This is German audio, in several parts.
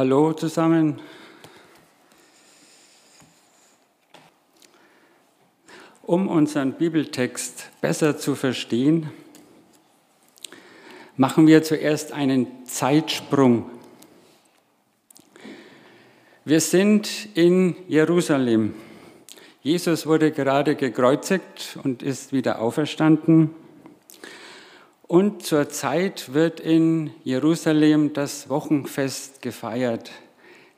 Hallo zusammen. Um unseren Bibeltext besser zu verstehen, machen wir zuerst einen Zeitsprung. Wir sind in Jerusalem. Jesus wurde gerade gekreuzigt und ist wieder auferstanden. Und zurzeit wird in Jerusalem das Wochenfest gefeiert,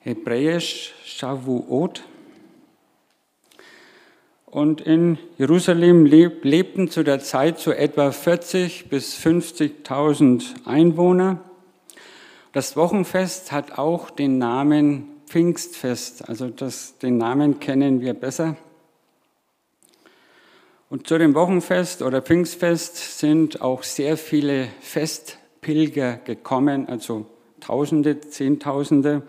hebräisch Shavuot. Und in Jerusalem lebten zu der Zeit so etwa 40 bis 50.000 Einwohner. Das Wochenfest hat auch den Namen Pfingstfest, also das, den Namen kennen wir besser. Und zu dem Wochenfest oder Pfingstfest sind auch sehr viele Festpilger gekommen, also Tausende, Zehntausende.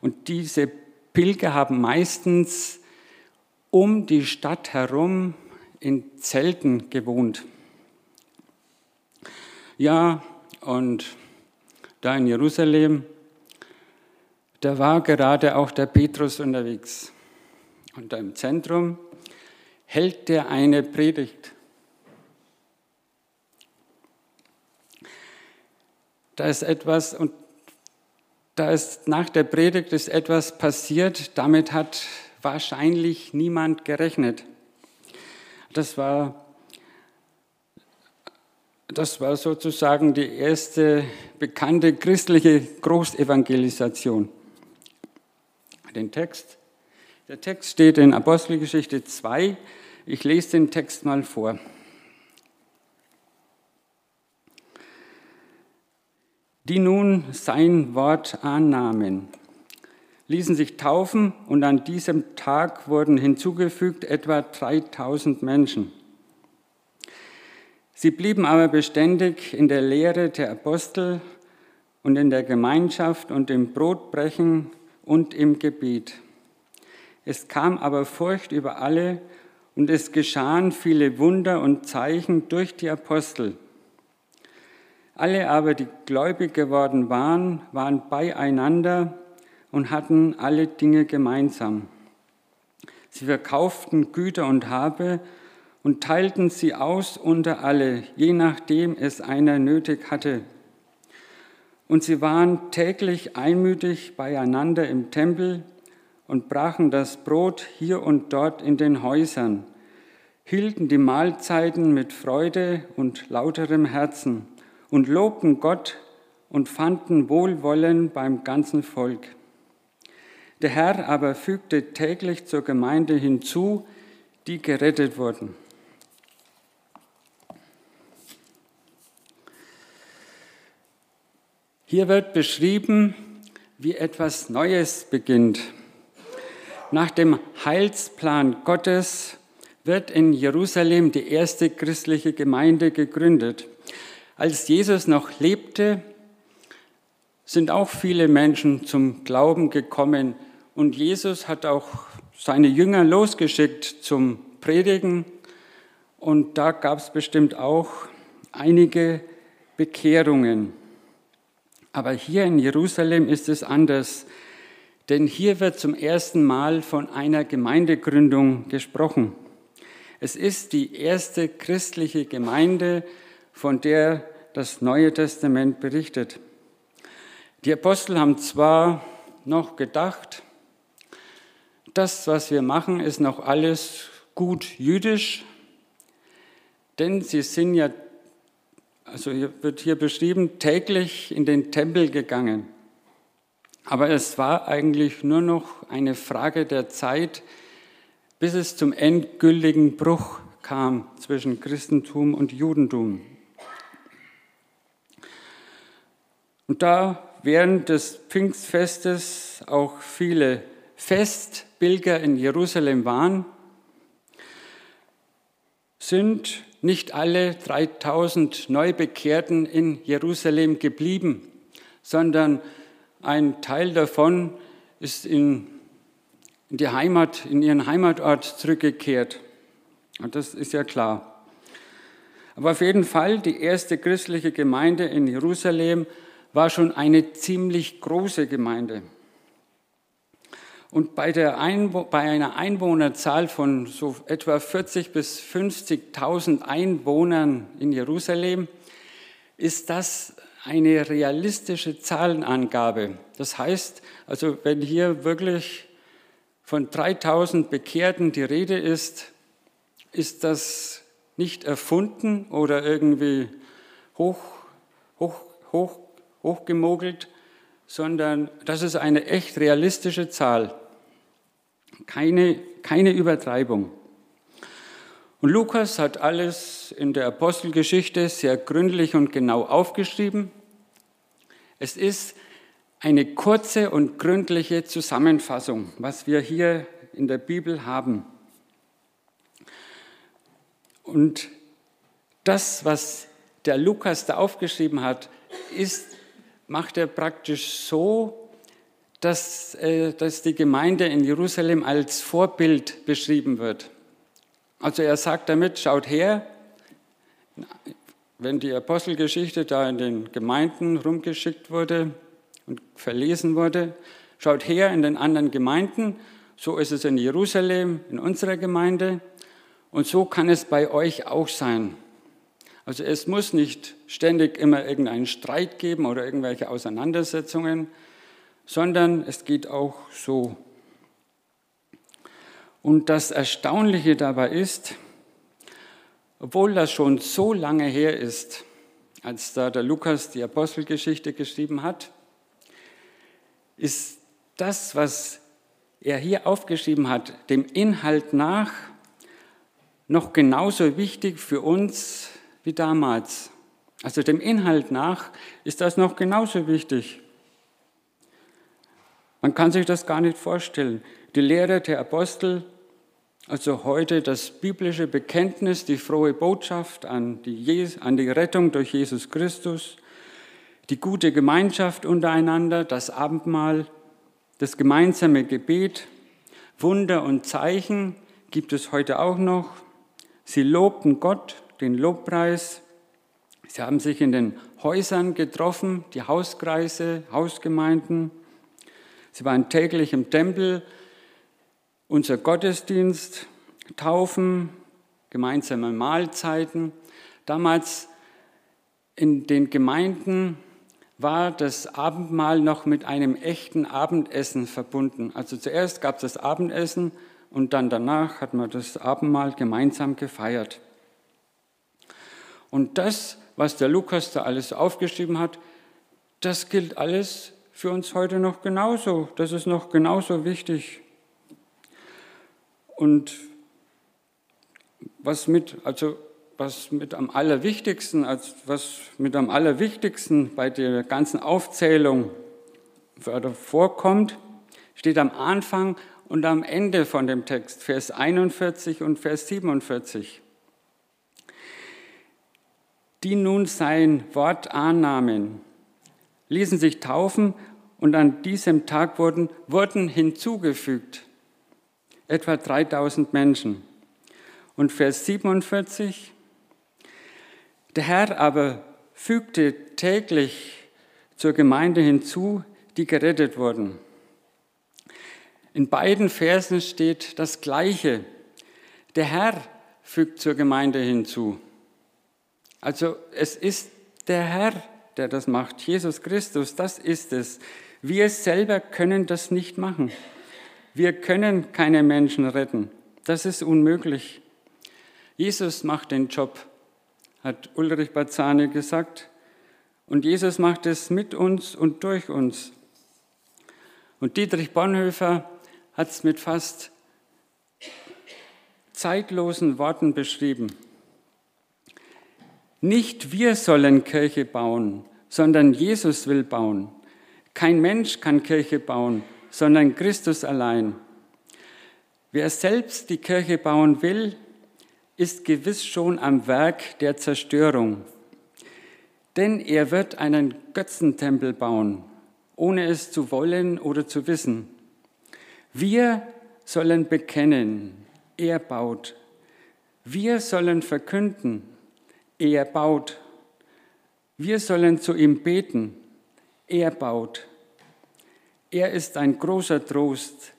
Und diese Pilger haben meistens um die Stadt herum in Zelten gewohnt. Ja, und da in Jerusalem, da war gerade auch der Petrus unterwegs. Und da im Zentrum hält der eine Predigt. Da ist etwas und da ist nach der Predigt ist etwas passiert, damit hat wahrscheinlich niemand gerechnet. Das war das war sozusagen die erste bekannte christliche Großevangelisation. Den Text, der Text steht in Apostelgeschichte 2, ich lese den Text mal vor. Die nun sein Wort annahmen, ließen sich taufen und an diesem Tag wurden hinzugefügt etwa 3000 Menschen. Sie blieben aber beständig in der Lehre der Apostel und in der Gemeinschaft und im Brotbrechen und im Gebet. Es kam aber Furcht über alle und es geschahen viele Wunder und Zeichen durch die Apostel. Alle aber, die gläubig geworden waren, waren beieinander und hatten alle Dinge gemeinsam. Sie verkauften Güter und Habe und teilten sie aus unter alle, je nachdem es einer nötig hatte. Und sie waren täglich einmütig beieinander im Tempel und brachen das Brot hier und dort in den Häusern, hielten die Mahlzeiten mit Freude und lauterem Herzen und lobten Gott und fanden Wohlwollen beim ganzen Volk. Der Herr aber fügte täglich zur Gemeinde hinzu, die gerettet wurden. Hier wird beschrieben, wie etwas Neues beginnt. Nach dem Heilsplan Gottes wird in Jerusalem die erste christliche Gemeinde gegründet. Als Jesus noch lebte, sind auch viele Menschen zum Glauben gekommen und Jesus hat auch seine Jünger losgeschickt zum Predigen und da gab es bestimmt auch einige Bekehrungen. Aber hier in Jerusalem ist es anders. Denn hier wird zum ersten Mal von einer Gemeindegründung gesprochen. Es ist die erste christliche Gemeinde, von der das Neue Testament berichtet. Die Apostel haben zwar noch gedacht, das, was wir machen, ist noch alles gut jüdisch, denn sie sind ja, also hier wird hier beschrieben, täglich in den Tempel gegangen. Aber es war eigentlich nur noch eine Frage der Zeit, bis es zum endgültigen Bruch kam zwischen Christentum und Judentum. Und da während des Pfingstfestes auch viele Festpilger in Jerusalem waren, sind nicht alle 3000 Neubekehrten in Jerusalem geblieben, sondern ein Teil davon ist in, die Heimat, in ihren Heimatort zurückgekehrt. Und das ist ja klar. Aber auf jeden Fall, die erste christliche Gemeinde in Jerusalem war schon eine ziemlich große Gemeinde. Und bei, der Einwo bei einer Einwohnerzahl von so etwa 40.000 bis 50.000 Einwohnern in Jerusalem ist das eine realistische Zahlenangabe. Das heißt, also wenn hier wirklich von 3000 Bekehrten die Rede ist, ist das nicht erfunden oder irgendwie hoch, hoch, hoch, hochgemogelt, sondern das ist eine echt realistische Zahl. Keine, keine Übertreibung. Und Lukas hat alles in der Apostelgeschichte sehr gründlich und genau aufgeschrieben. Es ist eine kurze und gründliche Zusammenfassung, was wir hier in der Bibel haben. Und das, was der Lukas da aufgeschrieben hat, ist, macht er praktisch so, dass, äh, dass die Gemeinde in Jerusalem als Vorbild beschrieben wird. Also er sagt damit, schaut her, wenn die Apostelgeschichte da in den Gemeinden rumgeschickt wurde und verlesen wurde, schaut her in den anderen Gemeinden, so ist es in Jerusalem, in unserer Gemeinde und so kann es bei euch auch sein. Also es muss nicht ständig immer irgendeinen Streit geben oder irgendwelche Auseinandersetzungen, sondern es geht auch so. Und das Erstaunliche dabei ist, obwohl das schon so lange her ist, als da der Lukas die Apostelgeschichte geschrieben hat, ist das, was er hier aufgeschrieben hat, dem Inhalt nach noch genauso wichtig für uns wie damals. Also dem Inhalt nach ist das noch genauso wichtig. Man kann sich das gar nicht vorstellen. Die Lehre der Apostel, also heute das biblische Bekenntnis, die frohe Botschaft an die, an die Rettung durch Jesus Christus, die gute Gemeinschaft untereinander, das Abendmahl, das gemeinsame Gebet, Wunder und Zeichen gibt es heute auch noch. Sie lobten Gott, den Lobpreis. Sie haben sich in den Häusern getroffen, die Hauskreise, Hausgemeinden. Sie waren täglich im Tempel, unser Gottesdienst, Taufen, gemeinsame Mahlzeiten. Damals in den Gemeinden war das Abendmahl noch mit einem echten Abendessen verbunden. Also zuerst gab es das Abendessen und dann danach hat man das Abendmahl gemeinsam gefeiert. Und das, was der Lukas da alles aufgeschrieben hat, das gilt alles für uns heute noch genauso. Das ist noch genauso wichtig. Und was mit, also was mit am allerwichtigsten, als was mit am allerwichtigsten bei der ganzen Aufzählung vorkommt, steht am Anfang und am Ende von dem Text, Vers 41 und Vers 47. Die nun sein Wort annahmen, ließen sich taufen und an diesem Tag wurden, wurden hinzugefügt etwa 3000 Menschen. Und Vers 47, der Herr aber fügte täglich zur Gemeinde hinzu, die gerettet wurden. In beiden Versen steht das Gleiche. Der Herr fügt zur Gemeinde hinzu. Also es ist der Herr, der das macht. Jesus Christus, das ist es. Wir selber können das nicht machen. Wir können keine Menschen retten. Das ist unmöglich. Jesus macht den Job, hat Ulrich Bazzani gesagt. Und Jesus macht es mit uns und durch uns. Und Dietrich Bonhoeffer hat es mit fast zeitlosen Worten beschrieben. Nicht wir sollen Kirche bauen, sondern Jesus will bauen. Kein Mensch kann Kirche bauen, sondern Christus allein. Wer selbst die Kirche bauen will, ist gewiss schon am Werk der Zerstörung. Denn er wird einen Götzentempel bauen, ohne es zu wollen oder zu wissen. Wir sollen bekennen, er baut. Wir sollen verkünden, er baut. Wir sollen zu ihm beten, Er baut. Er ist ein großer Trost,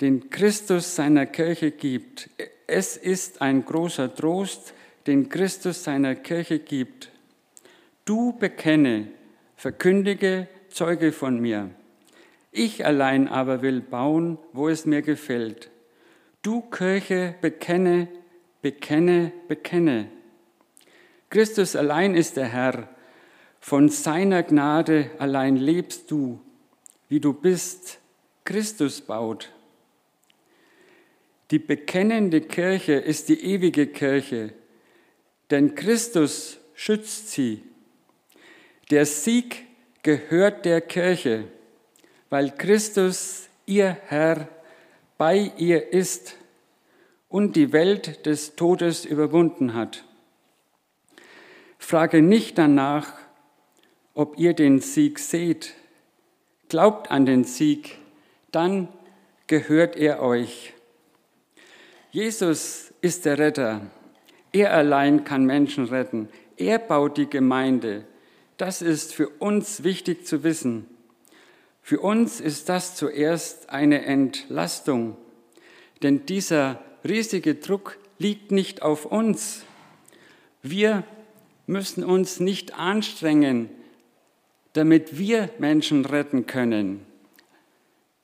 den Christus seiner Kirche gibt. Es ist ein großer Trost, den Christus seiner Kirche gibt. Du bekenne, verkündige, zeuge von mir. Ich allein aber will bauen, wo es mir gefällt. Du Kirche, bekenne, bekenne, bekenne. Christus allein ist der Herr. Von seiner Gnade allein lebst du, wie du bist. Christus baut. Die bekennende Kirche ist die ewige Kirche, denn Christus schützt sie. Der Sieg gehört der Kirche, weil Christus, ihr Herr, bei ihr ist und die Welt des Todes überwunden hat. Frage nicht danach, ob ihr den Sieg seht. Glaubt an den Sieg, dann gehört er euch. Jesus ist der Retter. Er allein kann Menschen retten. Er baut die Gemeinde. Das ist für uns wichtig zu wissen. Für uns ist das zuerst eine Entlastung, denn dieser riesige Druck liegt nicht auf uns. Wir müssen uns nicht anstrengen, damit wir Menschen retten können.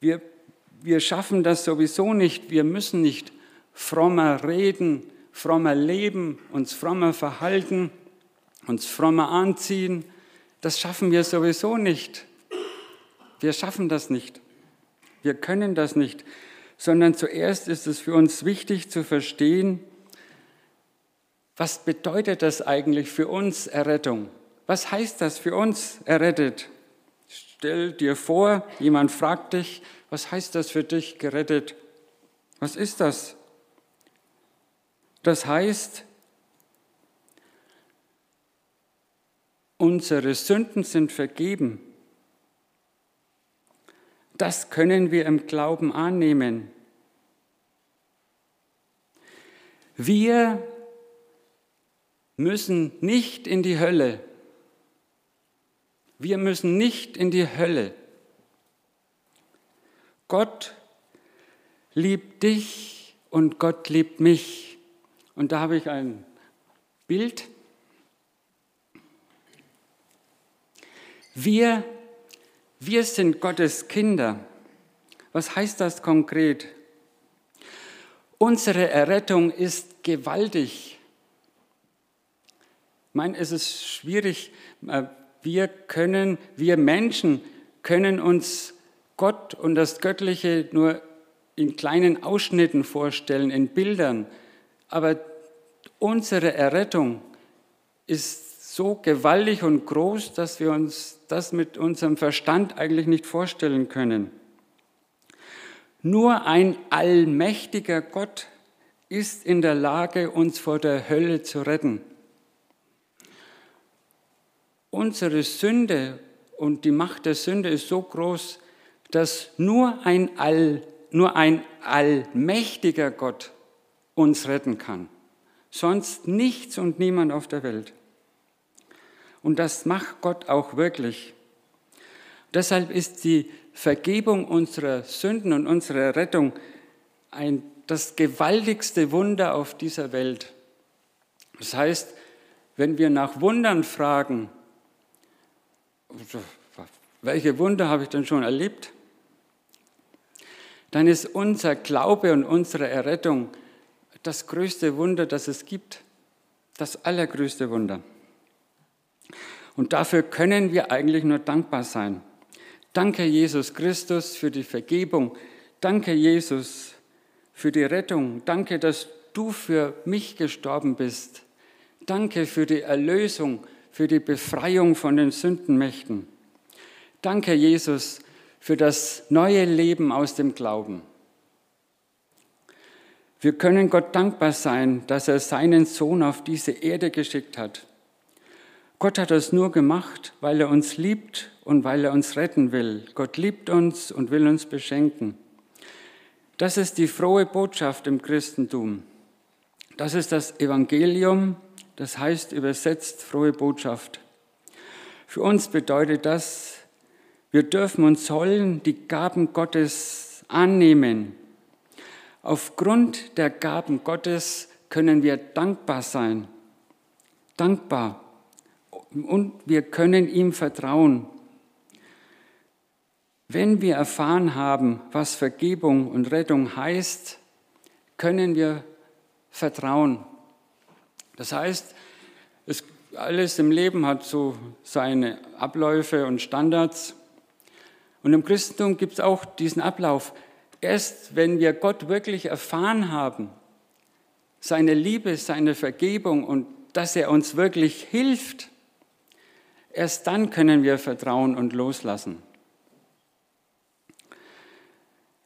Wir, wir schaffen das sowieso nicht. Wir müssen nicht frommer reden, frommer leben, uns frommer verhalten, uns frommer anziehen, das schaffen wir sowieso nicht. Wir schaffen das nicht. Wir können das nicht, sondern zuerst ist es für uns wichtig zu verstehen, was bedeutet das eigentlich für uns Errettung? Was heißt das für uns errettet? Stell dir vor, jemand fragt dich, was heißt das für dich gerettet? Was ist das? Das heißt, unsere Sünden sind vergeben. Das können wir im Glauben annehmen. Wir müssen nicht in die Hölle. Wir müssen nicht in die Hölle. Gott liebt dich und Gott liebt mich. Und da habe ich ein Bild. Wir, wir sind Gottes Kinder. Was heißt das konkret? Unsere Errettung ist gewaltig. Ich meine, es ist schwierig. Wir können, wir Menschen können uns Gott und das Göttliche nur in kleinen Ausschnitten vorstellen, in Bildern. Aber unsere Errettung ist so gewaltig und groß, dass wir uns das mit unserem Verstand eigentlich nicht vorstellen können. Nur ein allmächtiger Gott ist in der Lage, uns vor der Hölle zu retten. Unsere Sünde und die Macht der Sünde ist so groß, dass nur ein, All, nur ein allmächtiger Gott uns retten kann. Sonst nichts und niemand auf der Welt. Und das macht Gott auch wirklich. Deshalb ist die Vergebung unserer Sünden und unsere Rettung ein, das gewaltigste Wunder auf dieser Welt. Das heißt, wenn wir nach Wundern fragen, welche Wunder habe ich denn schon erlebt? Dann ist unser Glaube und unsere Errettung das größte Wunder, das es gibt. Das allergrößte Wunder. Und dafür können wir eigentlich nur dankbar sein. Danke, Jesus Christus, für die Vergebung. Danke, Jesus, für die Rettung. Danke, dass du für mich gestorben bist. Danke für die Erlösung, für die Befreiung von den Sündenmächten. Danke, Jesus, für das neue Leben aus dem Glauben. Wir können Gott dankbar sein, dass er seinen Sohn auf diese Erde geschickt hat. Gott hat das nur gemacht, weil er uns liebt und weil er uns retten will. Gott liebt uns und will uns beschenken. Das ist die frohe Botschaft im Christentum. Das ist das Evangelium, das heißt übersetzt frohe Botschaft. Für uns bedeutet das, wir dürfen und sollen die Gaben Gottes annehmen. Aufgrund der Gaben Gottes können wir dankbar sein. Dankbar. Und wir können ihm vertrauen. Wenn wir erfahren haben, was Vergebung und Rettung heißt, können wir vertrauen. Das heißt, es, alles im Leben hat so seine Abläufe und Standards. Und im Christentum gibt es auch diesen Ablauf. Erst wenn wir Gott wirklich erfahren haben, seine Liebe, seine Vergebung und dass er uns wirklich hilft, erst dann können wir vertrauen und loslassen.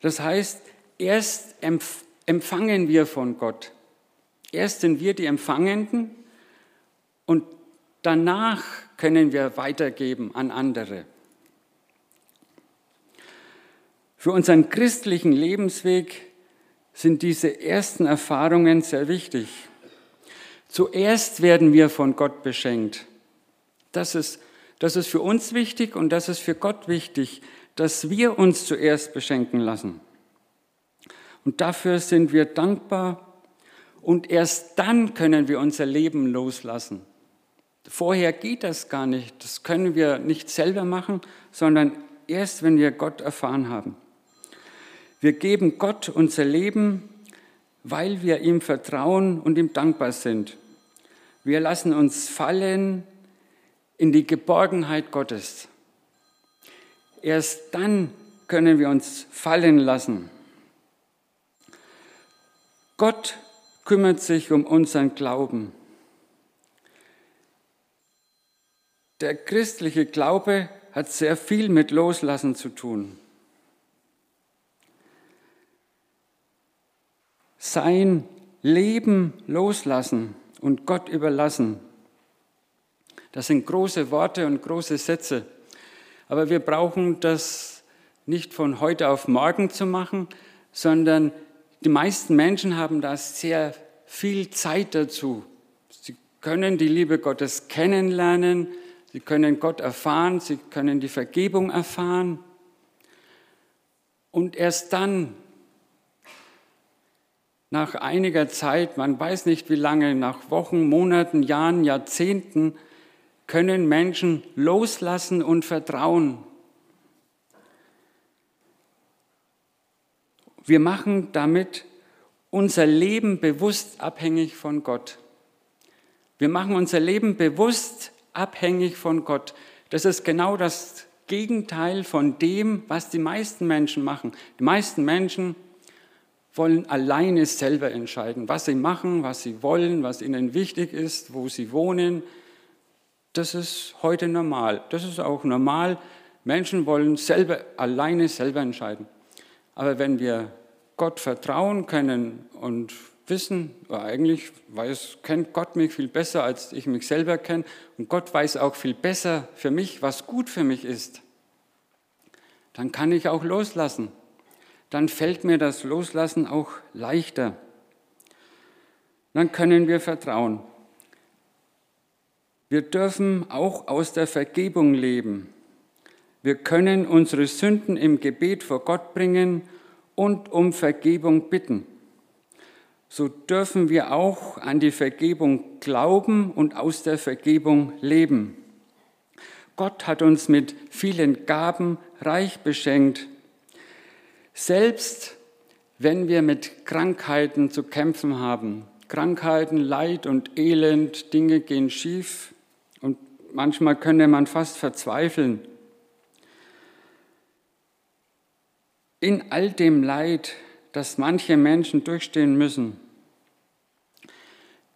Das heißt, erst empfangen wir von Gott. Erst sind wir die Empfangenden und danach können wir weitergeben an andere. Für unseren christlichen Lebensweg sind diese ersten Erfahrungen sehr wichtig. Zuerst werden wir von Gott beschenkt. Das ist, das ist für uns wichtig und das ist für Gott wichtig, dass wir uns zuerst beschenken lassen. Und dafür sind wir dankbar und erst dann können wir unser Leben loslassen. Vorher geht das gar nicht. Das können wir nicht selber machen, sondern erst, wenn wir Gott erfahren haben. Wir geben Gott unser Leben, weil wir ihm vertrauen und ihm dankbar sind. Wir lassen uns fallen in die Geborgenheit Gottes. Erst dann können wir uns fallen lassen. Gott kümmert sich um unseren Glauben. Der christliche Glaube hat sehr viel mit Loslassen zu tun. sein Leben loslassen und Gott überlassen. Das sind große Worte und große Sätze. Aber wir brauchen das nicht von heute auf morgen zu machen, sondern die meisten Menschen haben da sehr viel Zeit dazu. Sie können die Liebe Gottes kennenlernen, sie können Gott erfahren, sie können die Vergebung erfahren. Und erst dann nach einiger Zeit, man weiß nicht wie lange, nach Wochen, Monaten, Jahren, Jahrzehnten, können Menschen loslassen und vertrauen. Wir machen damit unser Leben bewusst abhängig von Gott. Wir machen unser Leben bewusst abhängig von Gott. Das ist genau das Gegenteil von dem, was die meisten Menschen machen. Die meisten Menschen wollen alleine selber entscheiden, was sie machen, was sie wollen, was ihnen wichtig ist, wo sie wohnen. Das ist heute normal. Das ist auch normal. Menschen wollen selber, alleine selber entscheiden. Aber wenn wir Gott vertrauen können und wissen, eigentlich weiß, kennt Gott mich viel besser, als ich mich selber kenne, und Gott weiß auch viel besser für mich, was gut für mich ist, dann kann ich auch loslassen dann fällt mir das Loslassen auch leichter. Dann können wir vertrauen. Wir dürfen auch aus der Vergebung leben. Wir können unsere Sünden im Gebet vor Gott bringen und um Vergebung bitten. So dürfen wir auch an die Vergebung glauben und aus der Vergebung leben. Gott hat uns mit vielen Gaben reich beschenkt selbst wenn wir mit Krankheiten zu kämpfen haben, Krankheiten, Leid und Elend, Dinge gehen schief und manchmal könnte man fast verzweifeln. In all dem Leid, das manche Menschen durchstehen müssen,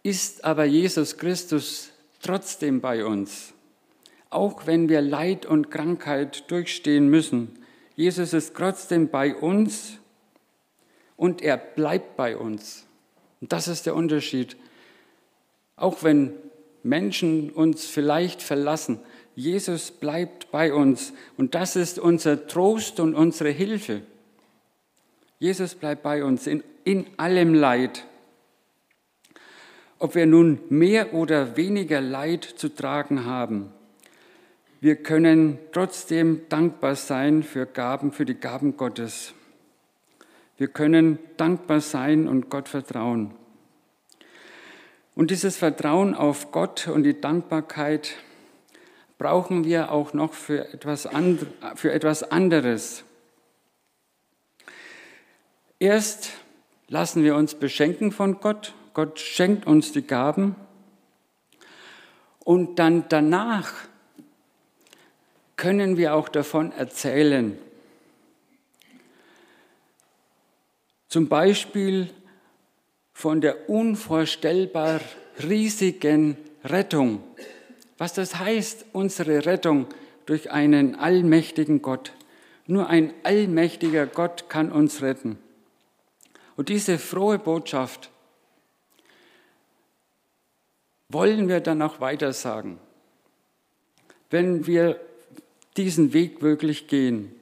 ist aber Jesus Christus trotzdem bei uns, auch wenn wir Leid und Krankheit durchstehen müssen. Jesus ist trotzdem bei uns und er bleibt bei uns. Und das ist der Unterschied. Auch wenn Menschen uns vielleicht verlassen, Jesus bleibt bei uns und das ist unser Trost und unsere Hilfe. Jesus bleibt bei uns in, in allem Leid. Ob wir nun mehr oder weniger Leid zu tragen haben, wir können trotzdem dankbar sein für Gaben, für die Gaben Gottes. Wir können dankbar sein und Gott vertrauen. Und dieses Vertrauen auf Gott und die Dankbarkeit brauchen wir auch noch für etwas, and, für etwas anderes. Erst lassen wir uns beschenken von Gott. Gott schenkt uns die Gaben. Und dann danach können wir auch davon erzählen. Zum Beispiel von der unvorstellbar riesigen Rettung. Was das heißt, unsere Rettung durch einen allmächtigen Gott. Nur ein allmächtiger Gott kann uns retten. Und diese frohe Botschaft wollen wir dann auch weitersagen. Wenn wir diesen Weg wirklich gehen,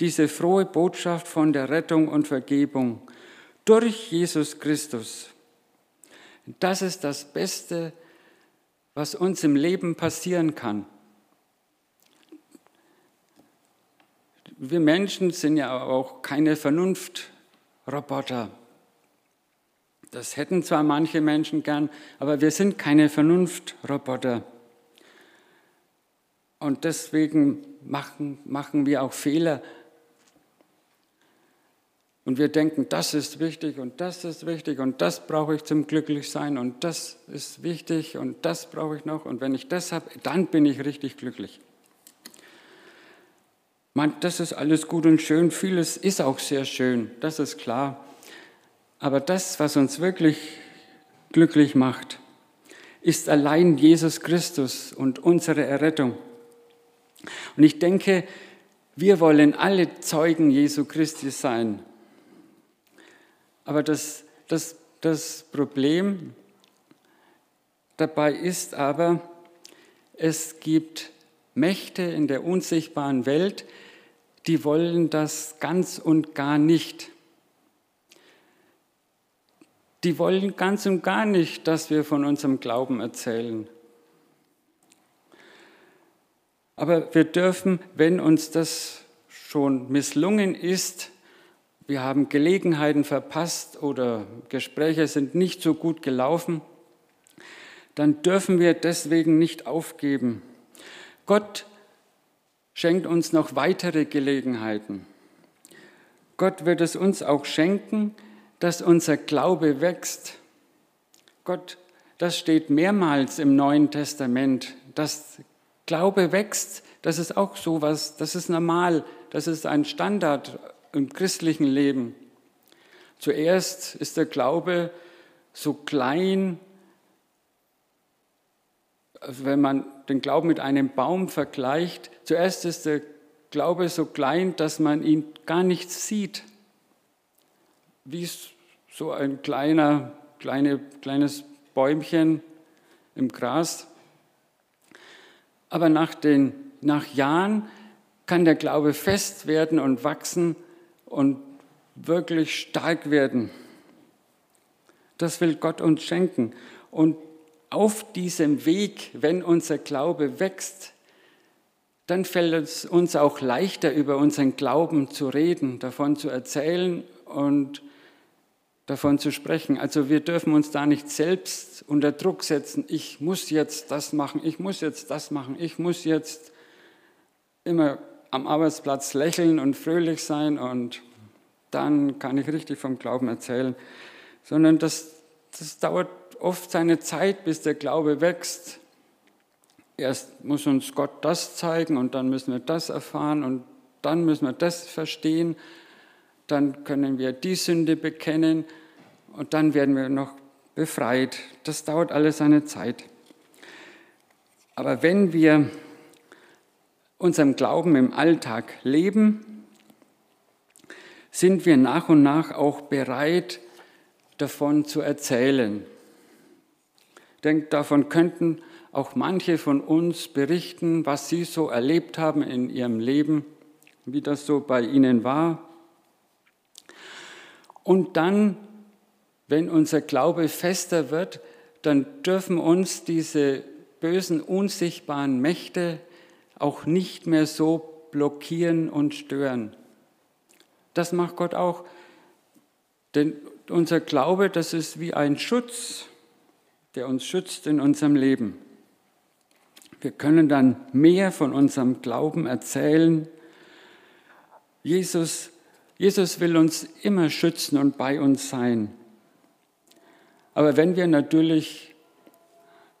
diese frohe Botschaft von der Rettung und Vergebung durch Jesus Christus. Das ist das Beste, was uns im Leben passieren kann. Wir Menschen sind ja auch keine Vernunftroboter. Das hätten zwar manche Menschen gern, aber wir sind keine Vernunftroboter. Und deswegen machen, machen wir auch Fehler, und wir denken, das ist wichtig und das ist wichtig und das brauche ich zum Glücklichsein und das ist wichtig und das brauche ich noch. Und wenn ich das habe, dann bin ich richtig glücklich. Man, das ist alles gut und schön, vieles ist auch sehr schön, das ist klar. Aber das, was uns wirklich glücklich macht, ist allein Jesus Christus und unsere Errettung. Und ich denke, wir wollen alle Zeugen Jesu Christi sein. Aber das, das, das Problem dabei ist aber, es gibt Mächte in der unsichtbaren Welt, die wollen das ganz und gar nicht. Die wollen ganz und gar nicht, dass wir von unserem Glauben erzählen. Aber wir dürfen, wenn uns das schon misslungen ist, wir haben Gelegenheiten verpasst oder Gespräche sind nicht so gut gelaufen, dann dürfen wir deswegen nicht aufgeben. Gott schenkt uns noch weitere Gelegenheiten. Gott wird es uns auch schenken, dass unser Glaube wächst. Gott, das steht mehrmals im Neuen Testament, dass Glaube wächst. Das ist auch sowas, das ist normal, das ist ein Standard im christlichen Leben. Zuerst ist der Glaube so klein, wenn man den Glauben mit einem Baum vergleicht, zuerst ist der Glaube so klein, dass man ihn gar nicht sieht. Wie so ein kleiner, kleine, kleines Bäumchen im Gras. Aber nach, den, nach Jahren kann der Glaube fest werden und wachsen und wirklich stark werden. Das will Gott uns schenken. Und auf diesem Weg, wenn unser Glaube wächst, dann fällt es uns auch leichter, über unseren Glauben zu reden, davon zu erzählen und davon zu sprechen. Also wir dürfen uns da nicht selbst unter Druck setzen, ich muss jetzt das machen, ich muss jetzt das machen, ich muss jetzt immer am Arbeitsplatz lächeln und fröhlich sein und dann kann ich richtig vom Glauben erzählen. Sondern das, das dauert oft seine Zeit, bis der Glaube wächst. Erst muss uns Gott das zeigen und dann müssen wir das erfahren und dann müssen wir das verstehen. Dann können wir die Sünde bekennen und dann werden wir noch befreit. Das dauert alles seine Zeit. Aber wenn wir unserem Glauben im Alltag leben, sind wir nach und nach auch bereit, davon zu erzählen. Denke, davon könnten auch manche von uns berichten, was sie so erlebt haben in ihrem Leben, wie das so bei ihnen war. Und dann, wenn unser Glaube fester wird, dann dürfen uns diese bösen, unsichtbaren Mächte auch nicht mehr so blockieren und stören. Das macht Gott auch. Denn unser Glaube, das ist wie ein Schutz, der uns schützt in unserem Leben. Wir können dann mehr von unserem Glauben erzählen. Jesus, Jesus will uns immer schützen und bei uns sein. Aber wenn wir natürlich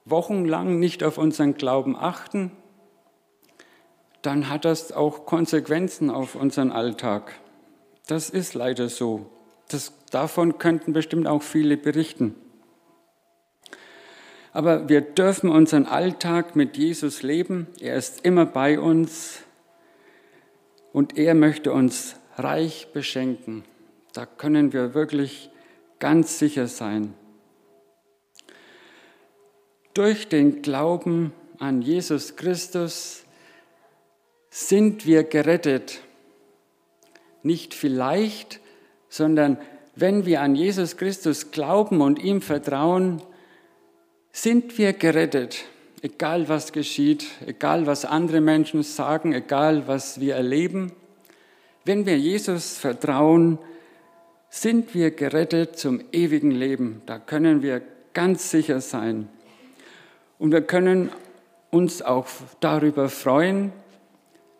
wochenlang nicht auf unseren Glauben achten, dann hat das auch Konsequenzen auf unseren Alltag. Das ist leider so. Das, davon könnten bestimmt auch viele berichten. Aber wir dürfen unseren Alltag mit Jesus leben. Er ist immer bei uns und er möchte uns reich beschenken. Da können wir wirklich ganz sicher sein. Durch den Glauben an Jesus Christus sind wir gerettet. Nicht vielleicht, sondern wenn wir an Jesus Christus glauben und ihm vertrauen, sind wir gerettet. Egal was geschieht, egal was andere Menschen sagen, egal was wir erleben. Wenn wir Jesus vertrauen, sind wir gerettet zum ewigen Leben. Da können wir ganz sicher sein. Und wir können uns auch darüber freuen,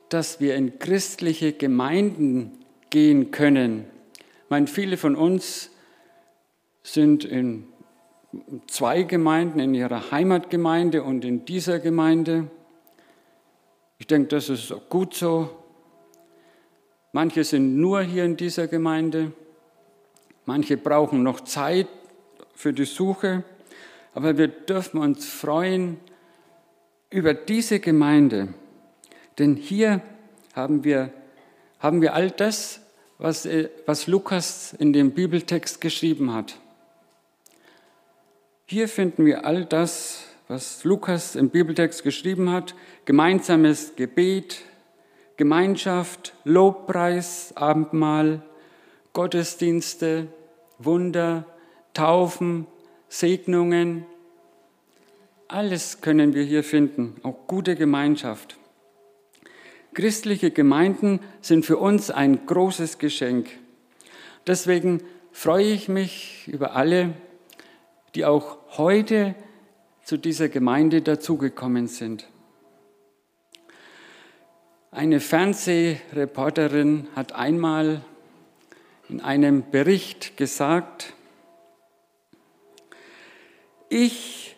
dass wir in christliche Gemeinden gehen können. Ich meine, viele von uns sind in zwei Gemeinden, in ihrer Heimatgemeinde und in dieser Gemeinde. Ich denke, das ist gut so. Manche sind nur hier in dieser Gemeinde. Manche brauchen noch Zeit für die Suche. Aber wir dürfen uns freuen über diese Gemeinde. Denn hier haben wir, haben wir all das, was, äh, was Lukas in dem Bibeltext geschrieben hat. Hier finden wir all das, was Lukas im Bibeltext geschrieben hat. Gemeinsames Gebet, Gemeinschaft, Lobpreis, Abendmahl, Gottesdienste, Wunder, Taufen, Segnungen. Alles können wir hier finden, auch gute Gemeinschaft. Christliche Gemeinden sind für uns ein großes Geschenk. Deswegen freue ich mich über alle, die auch heute zu dieser Gemeinde dazugekommen sind. Eine Fernsehreporterin hat einmal in einem Bericht gesagt, ich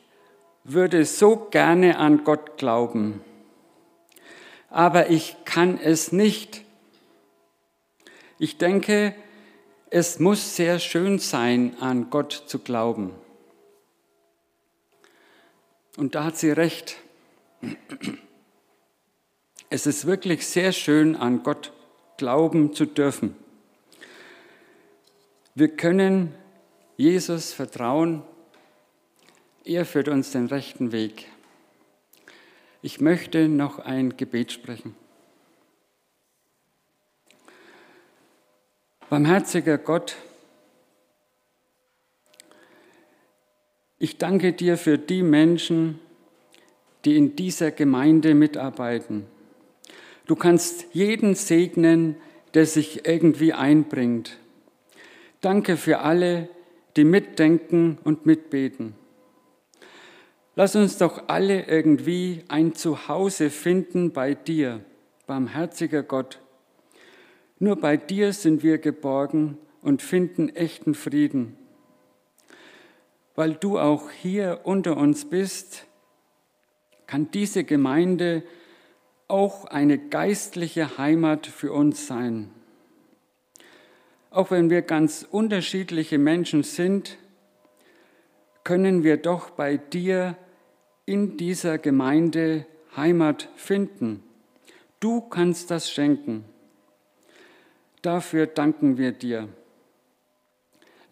würde so gerne an Gott glauben, aber ich kann es nicht. Ich denke, es muss sehr schön sein, an Gott zu glauben. Und da hat sie recht. Es ist wirklich sehr schön, an Gott glauben zu dürfen. Wir können Jesus vertrauen. Er führt uns den rechten Weg. Ich möchte noch ein Gebet sprechen. Barmherziger Gott, Ich danke dir für die Menschen, die in dieser Gemeinde mitarbeiten. Du kannst jeden segnen, der sich irgendwie einbringt. Danke für alle, die mitdenken und mitbeten. Lass uns doch alle irgendwie ein Zuhause finden bei dir, barmherziger Gott. Nur bei dir sind wir geborgen und finden echten Frieden weil du auch hier unter uns bist, kann diese Gemeinde auch eine geistliche Heimat für uns sein. Auch wenn wir ganz unterschiedliche Menschen sind, können wir doch bei dir in dieser Gemeinde Heimat finden. Du kannst das schenken. Dafür danken wir dir.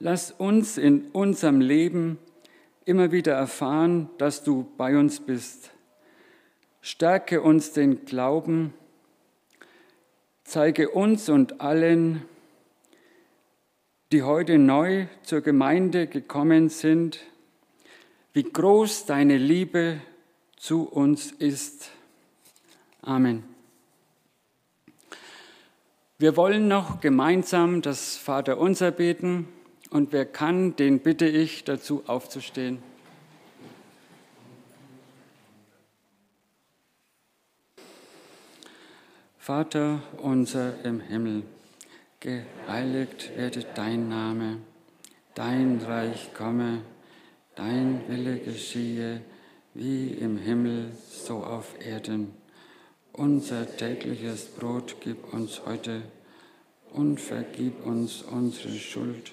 Lass uns in unserem Leben immer wieder erfahren, dass du bei uns bist. Stärke uns den Glauben, zeige uns und allen, die heute neu zur Gemeinde gekommen sind, wie groß deine Liebe zu uns ist. Amen. Wir wollen noch gemeinsam das Vaterunser beten und wer kann, den bitte ich dazu aufzustehen. Vater unser im Himmel, geheiligt werde dein Name, dein Reich komme, dein Wille geschehe, wie im Himmel, so auf Erden. Unser tägliches Brot gib uns heute und vergib uns unsere Schuld,